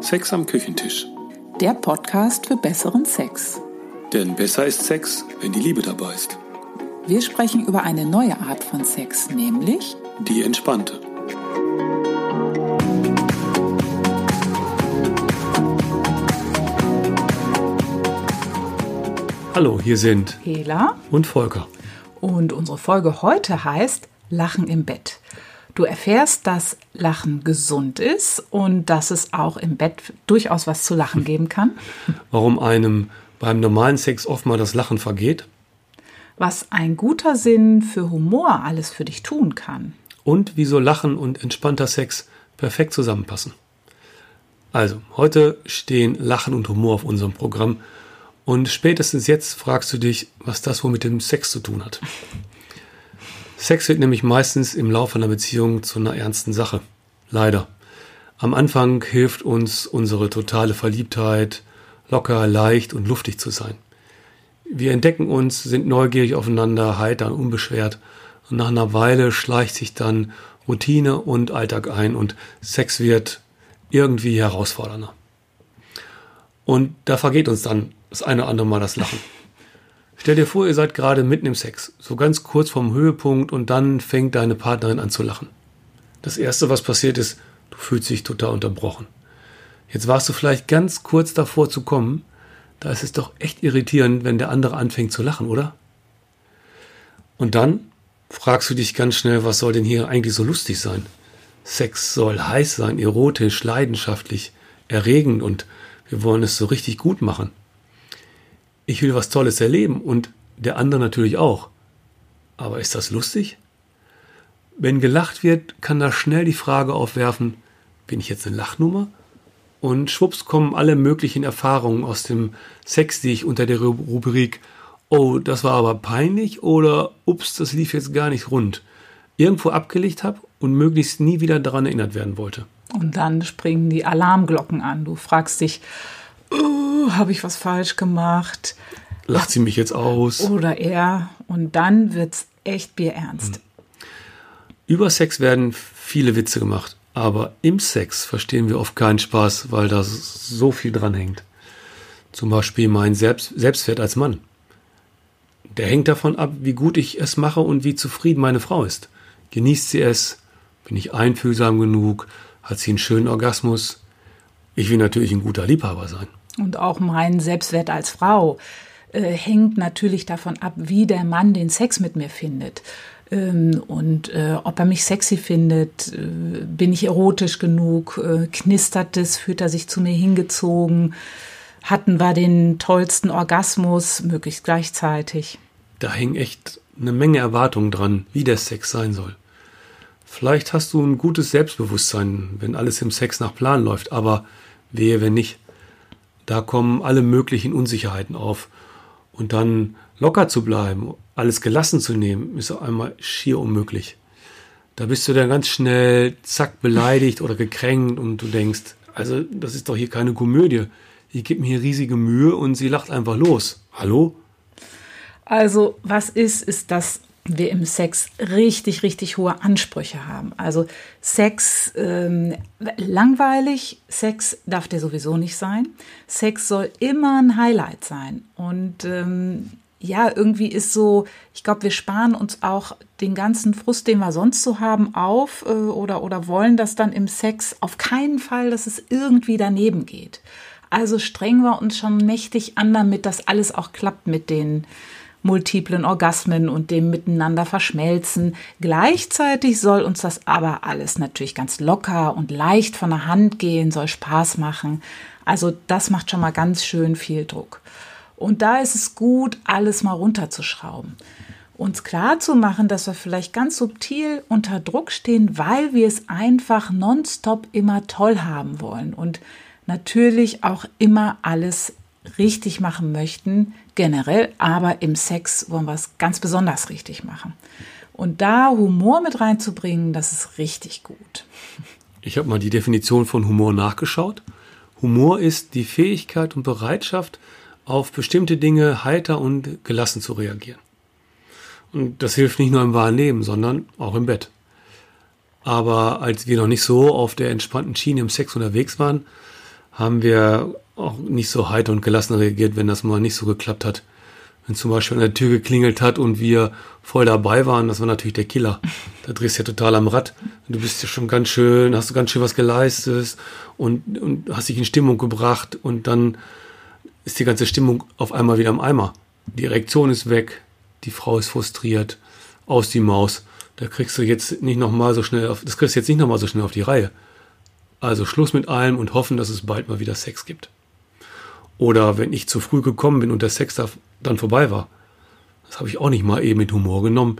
Sex am Küchentisch. Der Podcast für besseren Sex. Denn besser ist Sex, wenn die Liebe dabei ist. Wir sprechen über eine neue Art von Sex, nämlich Die entspannte. Hallo, hier sind Hela. und Volker. Und unsere Folge heute heißt Lachen im Bett. Du erfährst, dass Lachen gesund ist und dass es auch im Bett durchaus was zu lachen geben kann. Warum einem beim normalen Sex oft mal das Lachen vergeht Was ein guter Sinn für Humor alles für dich tun kann. und wieso Lachen und entspannter Sex perfekt zusammenpassen. Also, heute stehen Lachen und Humor auf unserem Programm und spätestens jetzt fragst du dich, was das wohl mit dem Sex zu tun hat. Sex wird nämlich meistens im Laufe einer Beziehung zu einer ernsten Sache. Leider. Am Anfang hilft uns unsere totale Verliebtheit, locker, leicht und luftig zu sein. Wir entdecken uns, sind neugierig aufeinander, heiter und unbeschwert. Und nach einer Weile schleicht sich dann Routine und Alltag ein und Sex wird irgendwie herausfordernder. Und da vergeht uns dann das eine oder andere Mal das Lachen. Stell dir vor, ihr seid gerade mitten im Sex, so ganz kurz vom Höhepunkt und dann fängt deine Partnerin an zu lachen. Das erste, was passiert ist, du fühlst dich total unterbrochen. Jetzt warst du vielleicht ganz kurz davor zu kommen, da ist es doch echt irritierend, wenn der andere anfängt zu lachen, oder? Und dann fragst du dich ganz schnell, was soll denn hier eigentlich so lustig sein? Sex soll heiß sein, erotisch, leidenschaftlich, erregend und wir wollen es so richtig gut machen. Ich will was Tolles erleben und der andere natürlich auch. Aber ist das lustig? Wenn gelacht wird, kann da schnell die Frage aufwerfen, bin ich jetzt eine Lachnummer? Und schwupps kommen alle möglichen Erfahrungen aus dem Sex, die ich unter der Ru- Rubrik Oh, das war aber peinlich oder Ups, das lief jetzt gar nicht rund, irgendwo abgelegt habe und möglichst nie wieder daran erinnert werden wollte. Und dann springen die Alarmglocken an. Du fragst dich, oh, habe ich was falsch gemacht? Lacht sie mich jetzt aus? Oder er. Und dann wird's echt bierernst. Über Sex werden viele Witze gemacht, aber im Sex verstehen wir oft keinen Spaß, weil da so viel dran hängt. Zum Beispiel mein Selbst Selbstwert als Mann. Der hängt davon ab, wie gut ich es mache und wie zufrieden meine Frau ist. Genießt sie es? Bin ich einfühlsam genug? Hat sie einen schönen Orgasmus? Ich will natürlich ein guter Liebhaber sein. Und auch mein Selbstwert als Frau äh, hängt natürlich davon ab, wie der Mann den Sex mit mir findet. Ähm, und äh, ob er mich sexy findet, äh, bin ich erotisch genug, äh, knistert es, fühlt er sich zu mir hingezogen, hatten wir den tollsten Orgasmus, möglichst gleichzeitig. Da hängen echt eine Menge Erwartungen dran, wie der Sex sein soll. Vielleicht hast du ein gutes Selbstbewusstsein, wenn alles im Sex nach Plan läuft, aber wehe, wenn nicht. Da kommen alle möglichen Unsicherheiten auf. Und dann locker zu bleiben, alles gelassen zu nehmen, ist auf einmal schier unmöglich. Da bist du dann ganz schnell, zack, beleidigt oder gekränkt und du denkst, also das ist doch hier keine Komödie. Ich gebe mir hier riesige Mühe und sie lacht einfach los. Hallo? Also, was ist, ist, dass wir im Sex richtig, richtig hohe Ansprüche haben. Also Sex ähm, langweilig, Sex darf der sowieso nicht sein. Sex soll immer ein Highlight sein. Und ähm, ja, irgendwie ist so, ich glaube, wir sparen uns auch den ganzen Frust, den wir sonst so haben, auf äh, oder, oder wollen das dann im Sex auf keinen Fall, dass es irgendwie daneben geht. Also strengen wir uns schon mächtig an, damit das alles auch klappt mit den multiplen Orgasmen und dem Miteinander verschmelzen. Gleichzeitig soll uns das aber alles natürlich ganz locker und leicht von der Hand gehen, soll Spaß machen. Also das macht schon mal ganz schön viel Druck. Und da ist es gut, alles mal runterzuschrauben. Uns klar zu machen, dass wir vielleicht ganz subtil unter Druck stehen, weil wir es einfach nonstop immer toll haben wollen und natürlich auch immer alles richtig machen möchten, generell, aber im Sex wollen wir es ganz besonders richtig machen. Und da Humor mit reinzubringen, das ist richtig gut. Ich habe mal die Definition von Humor nachgeschaut. Humor ist die Fähigkeit und Bereitschaft, auf bestimmte Dinge heiter und gelassen zu reagieren. Und das hilft nicht nur im wahren Leben, sondern auch im Bett. Aber als wir noch nicht so auf der entspannten Schiene im Sex unterwegs waren, haben wir auch nicht so heiter und gelassen reagiert, wenn das mal nicht so geklappt hat. Wenn zum Beispiel an der Tür geklingelt hat und wir voll dabei waren, das war natürlich der Killer. Da drehst du ja total am Rad. Du bist ja schon ganz schön, hast du ganz schön was geleistet und, und hast dich in Stimmung gebracht und dann ist die ganze Stimmung auf einmal wieder im Eimer. Die Erektion ist weg, die Frau ist frustriert, aus die Maus. Da kriegst du jetzt nicht nochmal so schnell auf, das kriegst du jetzt nicht nochmal so schnell auf die Reihe. Also Schluss mit allem und hoffen, dass es bald mal wieder Sex gibt. Oder wenn ich zu früh gekommen bin und der Sex dann vorbei war. Das habe ich auch nicht mal eben mit Humor genommen.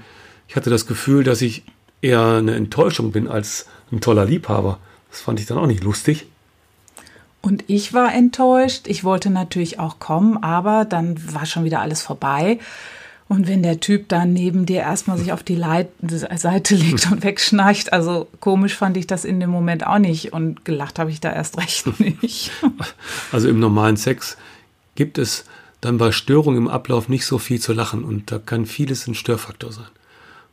Ich hatte das Gefühl, dass ich eher eine Enttäuschung bin als ein toller Liebhaber. Das fand ich dann auch nicht lustig. Und ich war enttäuscht. Ich wollte natürlich auch kommen, aber dann war schon wieder alles vorbei. Und wenn der Typ dann neben dir erstmal sich auf die Leit Seite legt und wegschnarcht, also komisch fand ich das in dem Moment auch nicht und gelacht habe ich da erst recht nicht. Also im normalen Sex gibt es dann bei Störungen im Ablauf nicht so viel zu lachen und da kann vieles ein Störfaktor sein.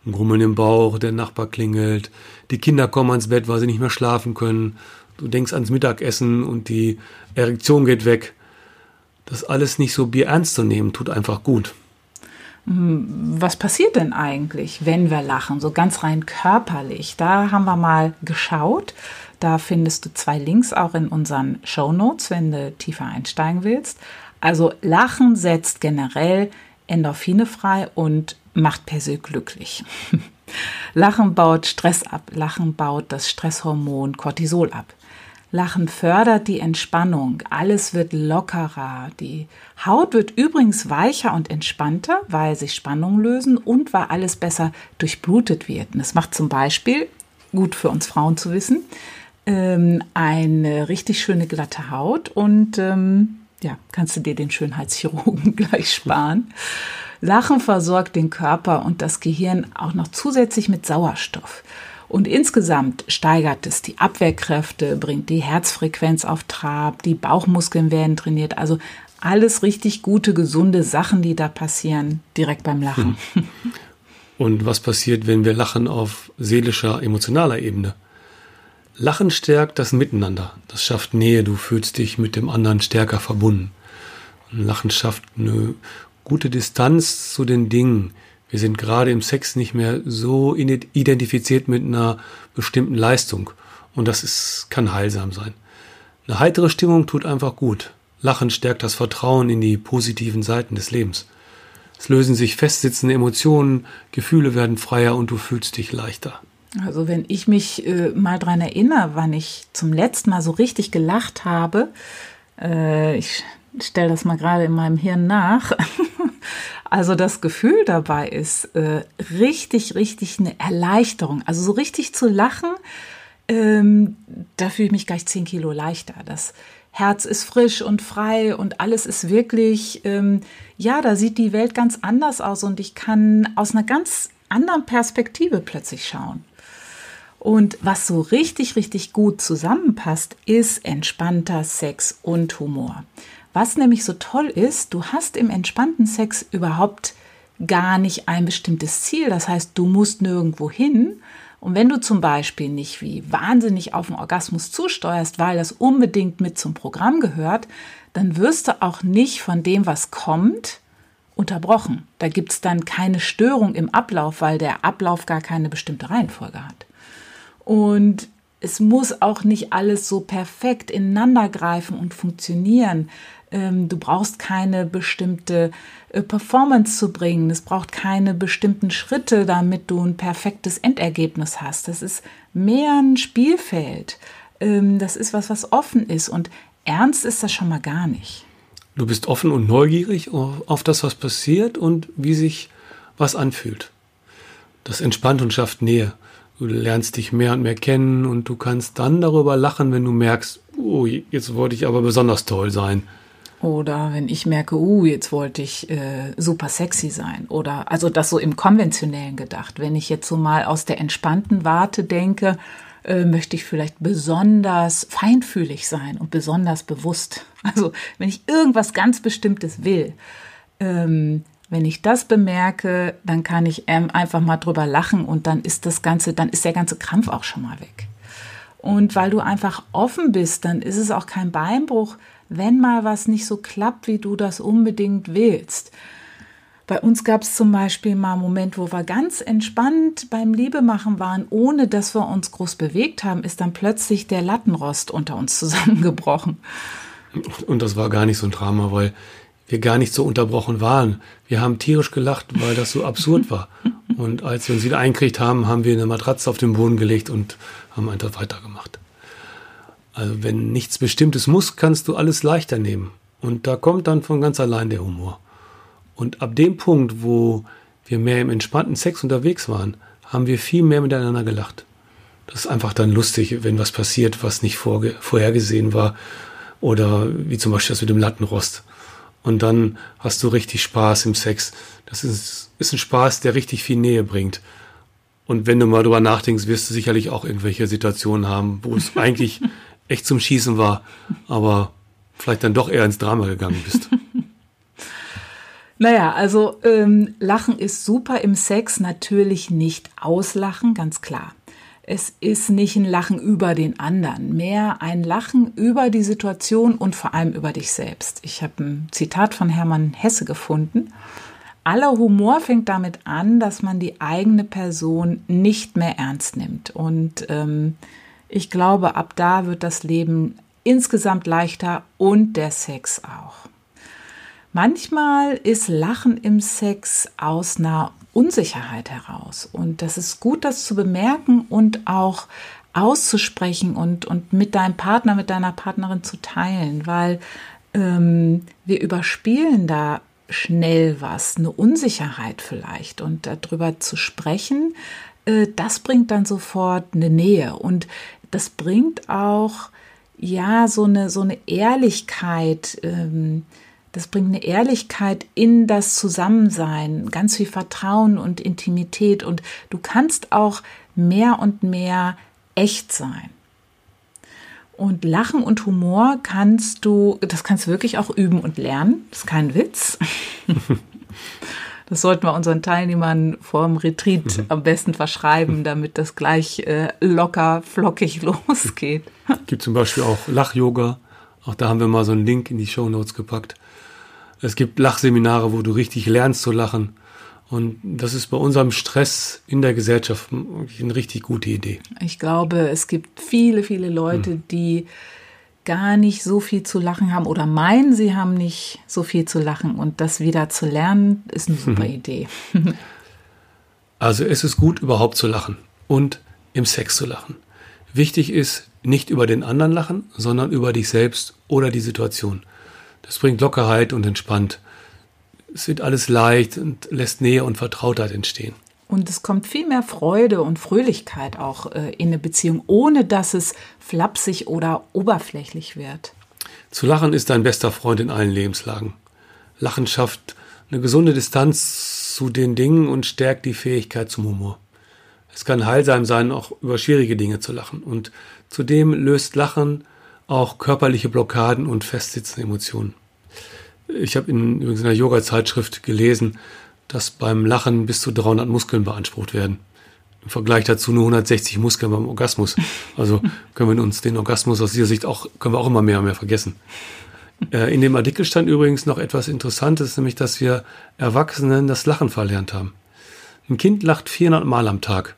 Ein Grummeln im Bauch, der Nachbar klingelt, die Kinder kommen ans Bett, weil sie nicht mehr schlafen können, du denkst ans Mittagessen und die Erektion geht weg. Das alles nicht so bierernst zu nehmen, tut einfach gut. Hm, was passiert denn eigentlich, wenn wir lachen, so ganz rein körperlich? Da haben wir mal geschaut. Da findest du zwei Links auch in unseren Show Notes, wenn du tiefer einsteigen willst. Also Lachen setzt generell Endorphine frei und macht per se glücklich. Lachen baut Stress ab. Lachen baut das Stresshormon Cortisol ab. Lachen fördert die Entspannung. Alles wird lockerer. Die Haut wird übrigens weicher und entspannter, weil sich Spannungen lösen und weil alles besser durchblutet wird. Und das macht zum Beispiel, gut für uns Frauen zu wissen, ähm, eine richtig schöne glatte Haut und ähm, ja, kannst du dir den Schönheitschirurgen gleich sparen. Lachen versorgt den Körper und das Gehirn auch noch zusätzlich mit Sauerstoff. Und insgesamt steigert es die Abwehrkräfte, bringt die Herzfrequenz auf Trab, die Bauchmuskeln werden trainiert. Also alles richtig gute, gesunde Sachen, die da passieren, direkt beim Lachen. Hm. Und was passiert, wenn wir lachen auf seelischer, emotionaler Ebene? Lachen stärkt das Miteinander. Das schafft Nähe. Du fühlst dich mit dem anderen stärker verbunden. Lachen schafft eine gute Distanz zu den Dingen. Wir sind gerade im Sex nicht mehr so identifiziert mit einer bestimmten Leistung. Und das ist, kann heilsam sein. Eine heitere Stimmung tut einfach gut. Lachen stärkt das Vertrauen in die positiven Seiten des Lebens. Es lösen sich festsitzende Emotionen, Gefühle werden freier und du fühlst dich leichter. Also wenn ich mich äh, mal dran erinnere, wann ich zum letzten Mal so richtig gelacht habe, äh, ich stelle das mal gerade in meinem Hirn nach. Also das Gefühl dabei ist äh, richtig, richtig eine Erleichterung. Also so richtig zu lachen, ähm, da fühle ich mich gleich zehn Kilo leichter. Das Herz ist frisch und frei und alles ist wirklich, ähm, ja, da sieht die Welt ganz anders aus und ich kann aus einer ganz anderen Perspektive plötzlich schauen. Und was so richtig, richtig gut zusammenpasst, ist entspannter Sex und Humor. Was nämlich so toll ist, du hast im entspannten Sex überhaupt gar nicht ein bestimmtes Ziel. Das heißt, du musst nirgendwo hin. Und wenn du zum Beispiel nicht wie wahnsinnig auf den Orgasmus zusteuerst, weil das unbedingt mit zum Programm gehört, dann wirst du auch nicht von dem, was kommt, unterbrochen. Da gibt es dann keine Störung im Ablauf, weil der Ablauf gar keine bestimmte Reihenfolge hat. Und es muss auch nicht alles so perfekt ineinander greifen und funktionieren. Ähm, du brauchst keine bestimmte äh, Performance zu bringen. Es braucht keine bestimmten Schritte, damit du ein perfektes Endergebnis hast. Das ist mehr ein Spielfeld. Ähm, das ist was, was offen ist. Und ernst ist das schon mal gar nicht. Du bist offen und neugierig auf das, was passiert und wie sich was anfühlt. Das entspannt und schafft Nähe. Du lernst dich mehr und mehr kennen und du kannst dann darüber lachen, wenn du merkst, oh, jetzt wollte ich aber besonders toll sein. Oder wenn ich merke, uh, jetzt wollte ich äh, super sexy sein. Oder also das so im konventionellen gedacht. Wenn ich jetzt so mal aus der entspannten Warte denke, äh, möchte ich vielleicht besonders feinfühlig sein und besonders bewusst. Also wenn ich irgendwas ganz Bestimmtes will, ähm, wenn ich das bemerke, dann kann ich ähm, einfach mal drüber lachen und dann ist das Ganze, dann ist der ganze Krampf auch schon mal weg. Und weil du einfach offen bist, dann ist es auch kein Beinbruch, wenn mal was nicht so klappt, wie du das unbedingt willst. Bei uns gab es zum Beispiel mal einen Moment, wo wir ganz entspannt beim Liebemachen waren, ohne dass wir uns groß bewegt haben, ist dann plötzlich der Lattenrost unter uns zusammengebrochen. Und das war gar nicht so ein Drama, weil wir gar nicht so unterbrochen waren. Wir haben tierisch gelacht, weil das so absurd war. Und als wir uns wieder einkriegt haben, haben wir eine Matratze auf den Boden gelegt und haben einfach weitergemacht. Also wenn nichts Bestimmtes muss, kannst du alles leichter nehmen. Und da kommt dann von ganz allein der Humor. Und ab dem Punkt, wo wir mehr im entspannten Sex unterwegs waren, haben wir viel mehr miteinander gelacht. Das ist einfach dann lustig, wenn was passiert, was nicht vorhergesehen war. Oder wie zum Beispiel das mit dem Lattenrost. Und dann hast du richtig Spaß im Sex. Das ist, ist ein Spaß, der richtig viel Nähe bringt. Und wenn du mal drüber nachdenkst, wirst du sicherlich auch irgendwelche Situationen haben, wo es eigentlich echt zum Schießen war, aber vielleicht dann doch eher ins Drama gegangen bist. Naja, also ähm, Lachen ist super im Sex, natürlich nicht auslachen, ganz klar. Es ist nicht ein Lachen über den anderen, mehr ein Lachen über die Situation und vor allem über dich selbst. Ich habe ein Zitat von Hermann Hesse gefunden. Aller Humor fängt damit an, dass man die eigene Person nicht mehr ernst nimmt. Und ähm, ich glaube, ab da wird das Leben insgesamt leichter und der Sex auch. Manchmal ist Lachen im Sex aus einer Unsicherheit heraus. Und das ist gut, das zu bemerken und auch auszusprechen und, und mit deinem Partner, mit deiner Partnerin zu teilen, weil ähm, wir überspielen da schnell was, eine Unsicherheit vielleicht. Und darüber zu sprechen, äh, das bringt dann sofort eine Nähe. Und das bringt auch, ja, so eine, so eine Ehrlichkeit, ähm, das bringt eine Ehrlichkeit in das Zusammensein, ganz viel Vertrauen und Intimität und du kannst auch mehr und mehr echt sein. Und Lachen und Humor kannst du, das kannst du wirklich auch üben und lernen. Das ist kein Witz. Das sollten wir unseren Teilnehmern vor dem Retreat mhm. am besten verschreiben, damit das gleich äh, locker, flockig losgeht. Gibt zum Beispiel auch Lach-Yoga. Auch da haben wir mal so einen Link in die Show Notes gepackt. Es gibt Lachseminare, wo du richtig lernst zu lachen. Und das ist bei unserem Stress in der Gesellschaft eine richtig gute Idee. Ich glaube, es gibt viele, viele Leute, hm. die gar nicht so viel zu lachen haben oder meinen, sie haben nicht so viel zu lachen. Und das wieder zu lernen, ist eine super Idee. Also es ist gut, überhaupt zu lachen und im Sex zu lachen. Wichtig ist, nicht über den anderen lachen, sondern über dich selbst oder die Situation. Das bringt Lockerheit und entspannt. Es wird alles leicht und lässt Nähe und Vertrautheit entstehen. Und es kommt viel mehr Freude und Fröhlichkeit auch äh, in eine Beziehung, ohne dass es flapsig oder oberflächlich wird. Zu lachen ist dein bester Freund in allen Lebenslagen. Lachen schafft eine gesunde Distanz zu den Dingen und stärkt die Fähigkeit zum Humor. Es kann heilsam sein, auch über schwierige Dinge zu lachen. Und zudem löst Lachen auch körperliche Blockaden und festsitzende Emotionen. Ich habe in, übrigens in einer Yoga-Zeitschrift gelesen, dass beim Lachen bis zu 300 Muskeln beansprucht werden. Im Vergleich dazu nur 160 Muskeln beim Orgasmus. Also können wir uns den Orgasmus aus dieser Sicht auch, können wir auch immer mehr und mehr vergessen. Äh, in dem Artikel stand übrigens noch etwas Interessantes, nämlich, dass wir Erwachsenen das Lachen verlernt haben. Ein Kind lacht 400 Mal am Tag.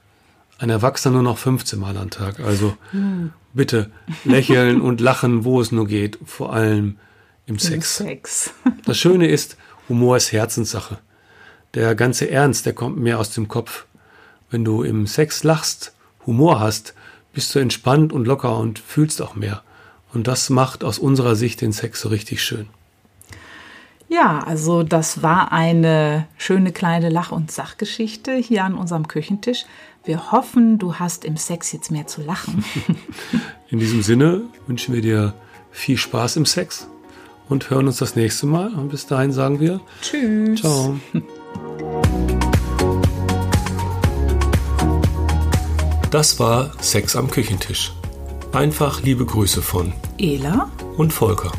Ein Erwachsener nur noch 15 Mal am Tag. Also hm. bitte lächeln und lachen, wo es nur geht, vor allem im Sex. Im Sex. das Schöne ist, Humor ist Herzenssache. Der ganze Ernst, der kommt mehr aus dem Kopf. Wenn du im Sex lachst, Humor hast, bist du entspannt und locker und fühlst auch mehr. Und das macht aus unserer Sicht den Sex so richtig schön. Ja, also das war eine schöne kleine Lach- und Sachgeschichte hier an unserem Küchentisch. Wir hoffen, du hast im Sex jetzt mehr zu lachen. In diesem Sinne wünschen wir dir viel Spaß im Sex und hören uns das nächste Mal. Und bis dahin sagen wir Tschüss. Ciao. Das war Sex am Küchentisch. Einfach liebe Grüße von Ela und Volker.